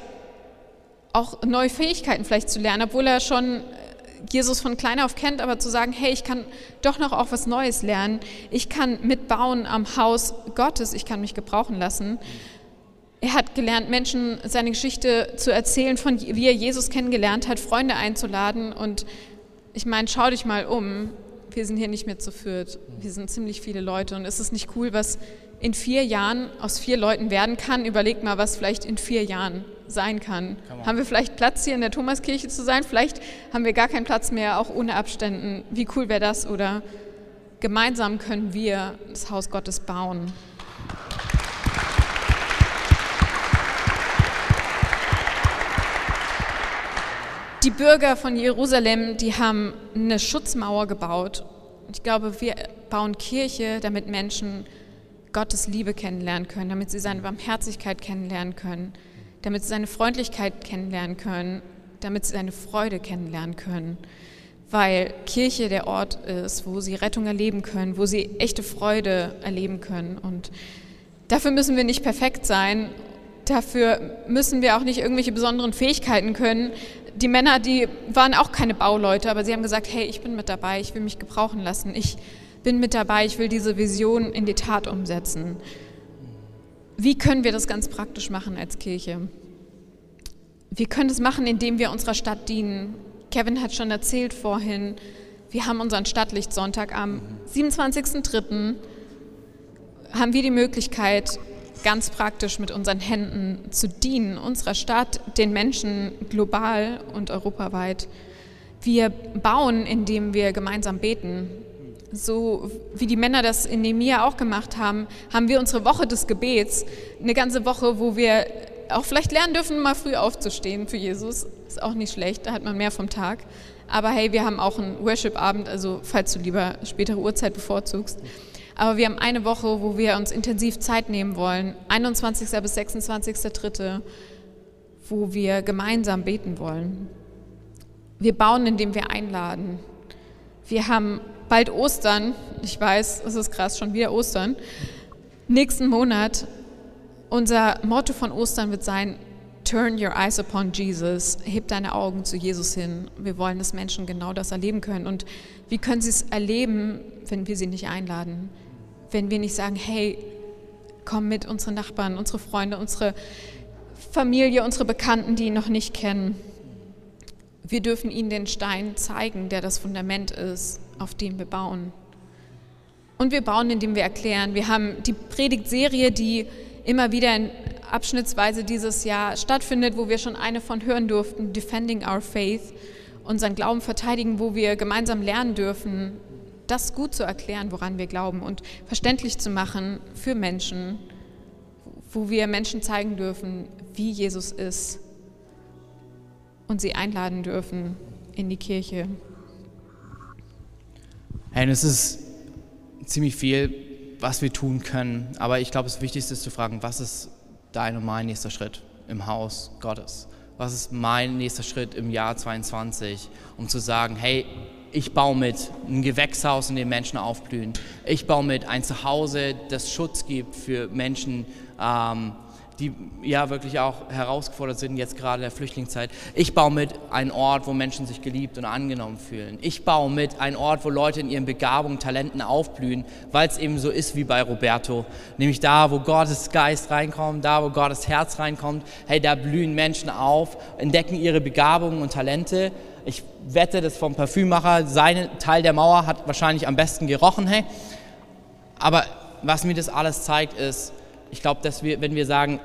auch neue Fähigkeiten vielleicht zu lernen, obwohl er schon Jesus von klein auf kennt, aber zu sagen, hey, ich kann doch noch auch was Neues lernen. Ich kann mitbauen am Haus Gottes, ich kann mich gebrauchen lassen. Er hat gelernt, Menschen seine Geschichte zu erzählen, von wie er Jesus kennengelernt hat, Freunde einzuladen und ich meine, schau dich mal um. Wir sind hier nicht mehr zu viert. Wir sind ziemlich viele Leute. Und ist es nicht cool, was in vier Jahren aus vier Leuten werden kann? Überleg mal, was vielleicht in vier Jahren sein kann. Haben wir vielleicht Platz hier in der Thomaskirche zu sein? Vielleicht haben wir gar keinen Platz mehr, auch ohne Abständen. Wie cool wäre das? Oder gemeinsam können wir das Haus Gottes bauen. Die Bürger von Jerusalem, die haben eine Schutzmauer gebaut. Ich glaube, wir bauen Kirche, damit Menschen Gottes Liebe kennenlernen können, damit sie seine Barmherzigkeit kennenlernen können, damit sie seine Freundlichkeit kennenlernen können, damit sie seine Freude kennenlernen können. Weil Kirche der Ort ist, wo sie Rettung erleben können, wo sie echte Freude erleben können. Und dafür müssen wir nicht perfekt sein Dafür müssen wir auch nicht irgendwelche besonderen Fähigkeiten können. Die Männer, die waren auch keine Bauleute, aber sie haben gesagt, hey, ich bin mit dabei, ich will mich gebrauchen lassen, ich bin mit dabei, ich will diese Vision in die Tat umsetzen. Wie können wir das ganz praktisch machen als Kirche? Wir können das machen, indem wir unserer Stadt dienen. Kevin hat schon erzählt vorhin, wir haben unseren Stadtlichtsonntag am 27.03. haben wir die Möglichkeit, ganz praktisch mit unseren Händen zu dienen, unserer Stadt, den Menschen global und europaweit. Wir bauen, indem wir gemeinsam beten so wie die Männer das in Nemia auch gemacht haben, haben wir unsere Woche des Gebets, eine ganze Woche, wo wir auch vielleicht lernen dürfen, mal früh aufzustehen für Jesus. Ist auch nicht schlecht, da hat man mehr vom Tag. Aber hey, wir haben auch einen Worship-Abend, also falls du lieber spätere Uhrzeit bevorzugst. Aber wir haben eine Woche, wo wir uns intensiv Zeit nehmen wollen, 21. bis 26.3., wo wir gemeinsam beten wollen. Wir bauen, indem wir einladen. Wir haben bald Ostern. Ich weiß, es ist krass, schon wieder Ostern. Nächsten Monat, unser Motto von Ostern wird sein, Turn your eyes upon Jesus. Heb deine Augen zu Jesus hin. Wir wollen, dass Menschen genau das erleben können. Und wie können sie es erleben, wenn wir sie nicht einladen? Wenn wir nicht sagen, hey, komm mit, unsere Nachbarn, unsere Freunde, unsere Familie, unsere Bekannten, die ihn noch nicht kennen. Wir dürfen ihnen den Stein zeigen, der das Fundament ist, auf dem wir bauen. Und wir bauen, indem wir erklären. Wir haben die Predigtserie, die immer wieder in abschnittsweise dieses Jahr stattfindet, wo wir schon eine von hören durften, Defending Our Faith, unseren Glauben verteidigen, wo wir gemeinsam lernen dürfen, das gut zu erklären, woran wir glauben und verständlich zu machen für Menschen, wo wir Menschen zeigen dürfen, wie Jesus ist und sie einladen dürfen in die Kirche. Hey, es ist ziemlich viel, was wir tun können, aber ich glaube, das Wichtigste ist zu fragen, was ist dein und mein nächster Schritt im Haus Gottes? Was ist mein nächster Schritt im Jahr 22, um zu sagen, hey, ich baue mit ein Gewächshaus, in dem Menschen aufblühen. Ich baue mit ein Zuhause, das Schutz gibt für Menschen, ähm, die ja wirklich auch herausgefordert sind, jetzt gerade in der Flüchtlingszeit. Ich baue mit einen Ort, wo Menschen sich geliebt und angenommen fühlen. Ich baue mit einen Ort, wo Leute in ihren Begabungen, Talenten aufblühen, weil es eben so ist wie bei Roberto. Nämlich da, wo Gottes Geist reinkommt, da, wo Gottes Herz reinkommt, hey, da blühen Menschen auf, entdecken ihre Begabungen und Talente. Ich wette, das vom Parfümmacher, sein Teil der Mauer hat wahrscheinlich am besten gerochen, hey. Aber was mir das alles zeigt, ist, ich glaube, dass wir, wenn wir sagen,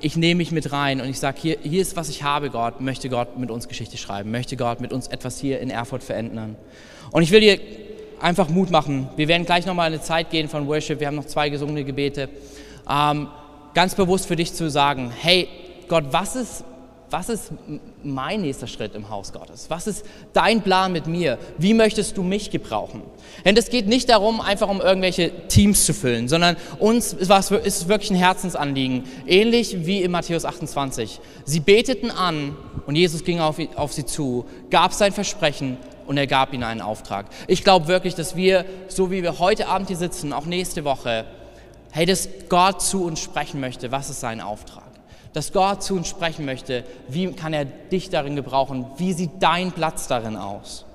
ich nehme mich mit rein und ich sage, hier, hier ist, was ich habe, Gott, möchte Gott mit uns Geschichte schreiben, möchte Gott mit uns etwas hier in Erfurt verändern. Und ich will dir einfach Mut machen. Wir werden gleich nochmal eine Zeit gehen von Worship, wir haben noch zwei gesungene Gebete. Ähm, ganz bewusst für dich zu sagen, hey Gott, was ist, was ist mein nächster Schritt im Haus Gottes? Was ist dein Plan mit mir? Wie möchtest du mich gebrauchen? Denn es geht nicht darum, einfach um irgendwelche Teams zu füllen, sondern uns ist es wirklich ein Herzensanliegen, ähnlich wie in Matthäus 28. Sie beteten an und Jesus ging auf, sie zu, gab sein Versprechen und er gab ihnen einen Auftrag. Ich glaube wirklich, dass wir, so wie wir heute Abend hier sitzen, auch nächste Woche, hey, dass Gott zu uns sprechen möchte, was ist sein Auftrag? Dass Gott zu uns sprechen möchte. Wie kann er dich darin gebrauchen? Wie sieht dein Platz darin aus?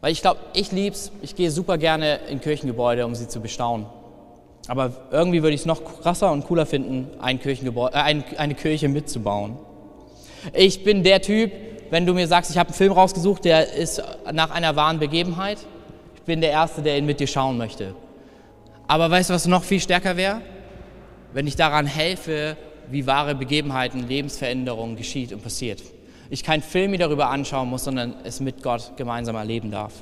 Weil ich glaube, ich liebe es, ich gehe super gerne in Kirchengebäude, um sie zu bestaunen. Aber irgendwie würde ich es noch krasser und cooler finden, ein Kirchengebäude, äh, ein, eine Kirche mitzubauen. Ich bin der Typ, wenn du mir sagst, ich habe einen Film rausgesucht, der ist nach einer wahren Begebenheit, ich bin der Erste, der ihn mit dir schauen möchte. Aber weißt du, was noch viel stärker wäre? Wenn ich daran helfe, wie wahre Begebenheiten, Lebensveränderungen geschieht und passiert. Ich keinen Film mir darüber anschauen muss, sondern es mit Gott gemeinsam erleben darf.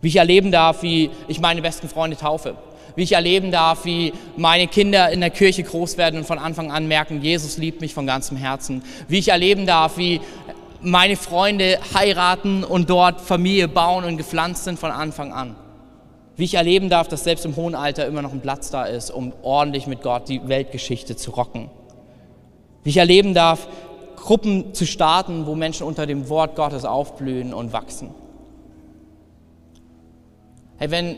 Wie ich erleben darf, wie ich meine besten Freunde taufe. Wie ich erleben darf, wie meine Kinder in der Kirche groß werden und von Anfang an merken, Jesus liebt mich von ganzem Herzen. Wie ich erleben darf, wie meine Freunde heiraten und dort Familie bauen und gepflanzt sind von Anfang an. Wie ich erleben darf, dass selbst im hohen Alter immer noch ein Platz da ist, um ordentlich mit Gott die Weltgeschichte zu rocken. Wie ich erleben darf, Gruppen zu starten, wo Menschen unter dem Wort Gottes aufblühen und wachsen. Hey, wenn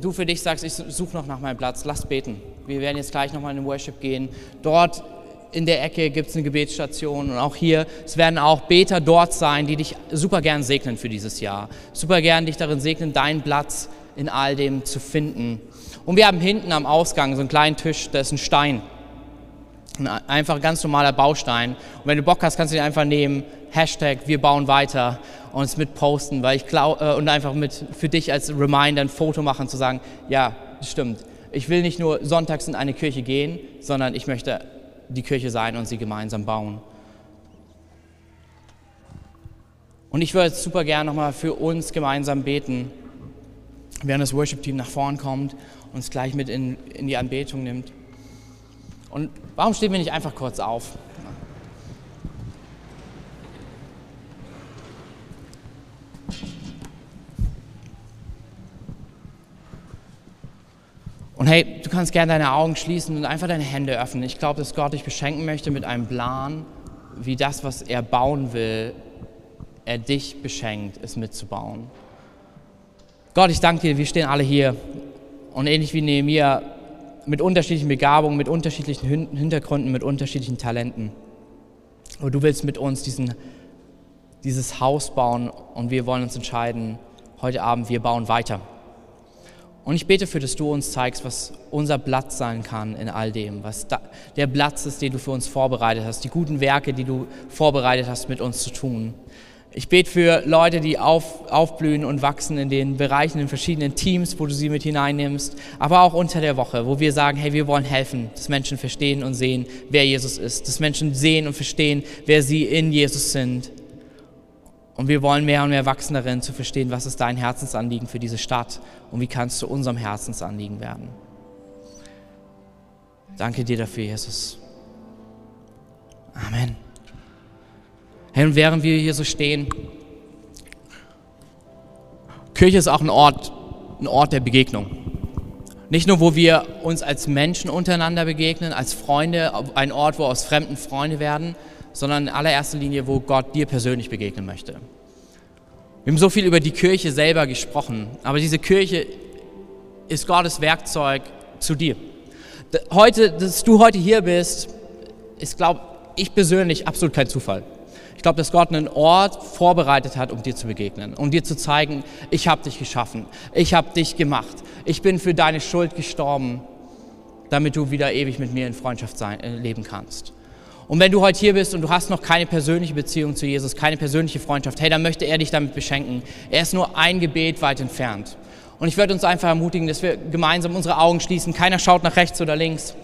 du für dich sagst, ich suche noch nach meinem Platz, lass beten. Wir werden jetzt gleich nochmal in den Worship gehen. Dort in der Ecke gibt es eine Gebetsstation und auch hier, es werden auch Beter dort sein, die dich super gern segnen für dieses Jahr. Super gern dich darin segnen, deinen Platz in all dem zu finden. Und wir haben hinten am Ausgang so einen kleinen Tisch, da ist ein Stein. Ein einfach ganz normaler Baustein. Und wenn du Bock hast, kannst du den einfach nehmen, Hashtag wir bauen weiter und es mit posten, weil ich glaube, äh, und einfach mit für dich als Reminder ein Foto machen, zu sagen, ja, stimmt. Ich will nicht nur sonntags in eine Kirche gehen, sondern ich möchte die Kirche sein und sie gemeinsam bauen. Und ich würde super gerne nochmal für uns gemeinsam beten, während das Worship-Team nach vorn kommt und uns gleich mit in, in die Anbetung nimmt. Und warum stehen wir nicht einfach kurz auf? Und hey, du kannst gerne deine Augen schließen und einfach deine Hände öffnen. Ich glaube, dass Gott dich beschenken möchte mit einem Plan, wie das, was er bauen will, er dich beschenkt, es mitzubauen. Gott, ich danke dir, wir stehen alle hier und ähnlich wie Nehemiah mit unterschiedlichen Begabungen, mit unterschiedlichen Hintergründen, mit unterschiedlichen Talenten. Aber du willst mit uns diesen, dieses Haus bauen und wir wollen uns entscheiden, heute Abend, wir bauen weiter. Und ich bete für, dass du uns zeigst, was unser Platz sein kann in all dem, was da, der Platz ist, den du für uns vorbereitet hast, die guten Werke, die du vorbereitet hast, mit uns zu tun. Ich bete für Leute, die auf, aufblühen und wachsen in den Bereichen, in verschiedenen Teams, wo du sie mit hineinnimmst, aber auch unter der Woche, wo wir sagen, hey, wir wollen helfen, dass Menschen verstehen und sehen, wer Jesus ist, dass Menschen sehen und verstehen, wer sie in Jesus sind und wir wollen mehr und mehr wachsen darin, zu verstehen, was ist dein Herzensanliegen für diese Stadt und wie kannst du unserem Herzensanliegen werden. Danke dir dafür, Jesus. Amen. Hey, und während wir hier so stehen, Kirche ist auch ein Ort, ein Ort der Begegnung. Nicht nur, wo wir uns als Menschen untereinander begegnen, als Freunde, ein Ort, wo aus Fremden Freunde werden, sondern in allererster Linie, wo Gott dir persönlich begegnen möchte. Wir haben so viel über die Kirche selber gesprochen, aber diese Kirche ist Gottes Werkzeug zu dir. Heute, dass du heute hier bist, ist, glaube ich persönlich, absolut kein Zufall. Glaube, dass Gott einen Ort vorbereitet hat, um dir zu begegnen, um dir zu zeigen, ich habe dich geschaffen, ich habe dich gemacht, ich bin für deine Schuld gestorben, damit du wieder ewig mit mir in Freundschaft sein, äh, leben kannst. Und wenn du heute hier bist und du hast noch keine persönliche Beziehung zu Jesus, keine persönliche Freundschaft, hey, dann möchte er dich damit beschenken. Er ist nur ein Gebet weit entfernt. Und ich würde uns einfach ermutigen, dass wir gemeinsam unsere Augen schließen. Keiner schaut nach rechts oder links.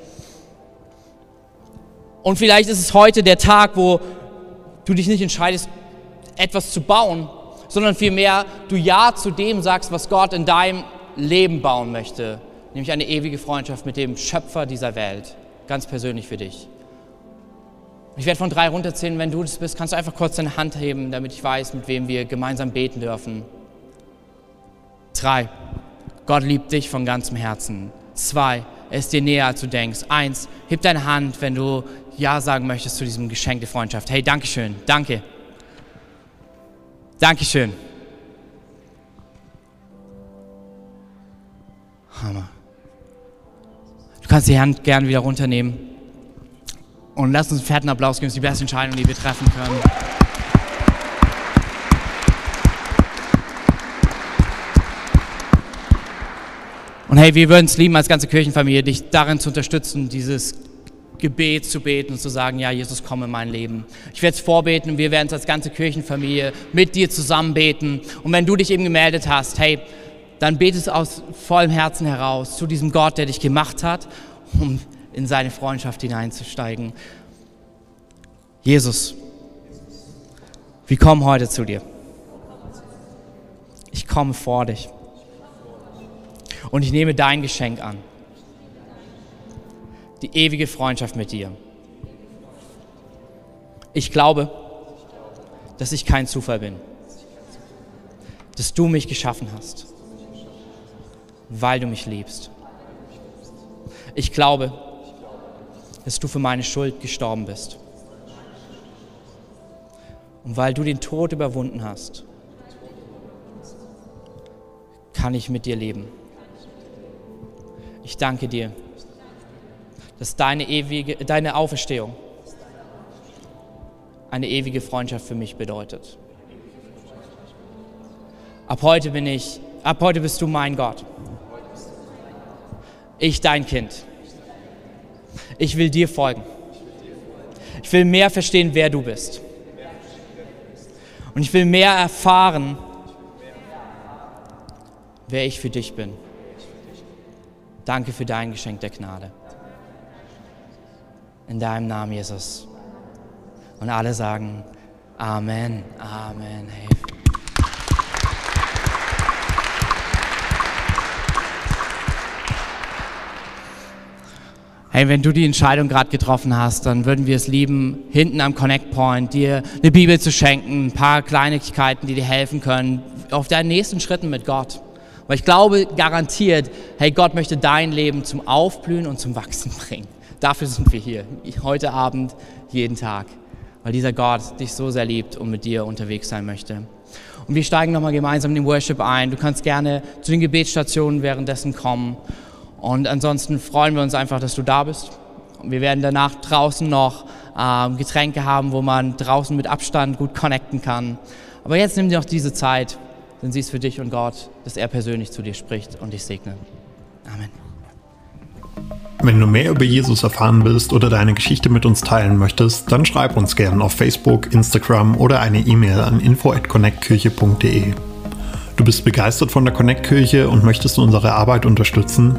Und vielleicht ist es heute der Tag, wo du dich nicht entscheidest, etwas zu bauen, sondern vielmehr du Ja zu dem sagst, was Gott in deinem Leben bauen möchte, nämlich eine ewige Freundschaft mit dem Schöpfer dieser Welt, ganz persönlich für dich. Ich werde von drei runterzählen. Wenn du das bist, kannst du einfach kurz deine Hand heben, damit ich weiß, mit wem wir gemeinsam beten dürfen. Drei. Gott liebt dich von ganzem Herzen. Zwei. Ist dir näher, als du denkst. Eins. Heb deine Hand, wenn du Ja sagen möchtest zu diesem Geschenk der Freundschaft. Hey, Dankeschön. Danke. Dankeschön. Hammer. Du kannst die Hand gern wieder runternehmen. Und lasst uns einen fetten Applaus geben, das ist die beste Entscheidung, die wir treffen können. Und hey, wir würden es lieben, als ganze Kirchenfamilie, dich darin zu unterstützen, dieses Gebet zu beten und zu sagen, ja, Jesus, komm in mein Leben. Ich werde es vorbeten und wir werden es als ganze Kirchenfamilie mit dir zusammen beten. Und wenn du dich eben gemeldet hast, hey, dann bete es aus vollem Herzen heraus zu diesem Gott, der dich gemacht hat, um in seine Freundschaft hineinzusteigen. Jesus, wir kommen heute zu dir. Ich komme vor dich. Und ich nehme dein Geschenk an. Die ewige Freundschaft mit dir. Ich glaube, dass ich kein Zufall bin. Dass du mich geschaffen hast. Weil du mich liebst. Ich glaube, dass du für meine Schuld gestorben bist. Und weil du den Tod überwunden hast, kann ich mit dir leben. Ich danke dir, dass deine, ewige, deine Auferstehung eine ewige Freundschaft für mich bedeutet. Ab heute bin ich, ab heute bist du mein Gott. Ich dein Kind. Ich will dir folgen. Ich will mehr verstehen, wer du bist. Und ich will mehr erfahren, wer ich für dich bin. Danke für dein Geschenk der Gnade. In deinem Namen, Jesus. Und alle sagen Amen, Amen. Hey. Hey, wenn du die Entscheidung gerade getroffen hast, dann würden wir es lieben, hinten am Connect Point dir eine Bibel zu schenken, ein paar Kleinigkeiten, die dir helfen können auf deinen nächsten Schritten mit Gott. Weil ich glaube garantiert, hey, Gott möchte dein Leben zum Aufblühen und zum Wachsen bringen. Dafür sind wir hier, heute Abend, jeden Tag. Weil dieser Gott dich so sehr liebt und mit dir unterwegs sein möchte. Und wir steigen nochmal gemeinsam in den Worship ein. Du kannst gerne zu den Gebetsstationen währenddessen kommen. Und ansonsten freuen wir uns einfach, dass du da bist. Wir werden danach draußen noch äh, Getränke haben, wo man draußen mit Abstand gut connecten kann. Aber jetzt nimm dir noch diese Zeit, denn sie ist für dich und Gott, dass er persönlich zu dir spricht und dich segne. Amen. Wenn du mehr über Jesus erfahren willst oder deine Geschichte mit uns teilen möchtest, dann schreib uns gerne auf Facebook, Instagram oder eine E-Mail an info@connectkirche.de. Du bist begeistert von der Connect Kirche und möchtest unsere Arbeit unterstützen?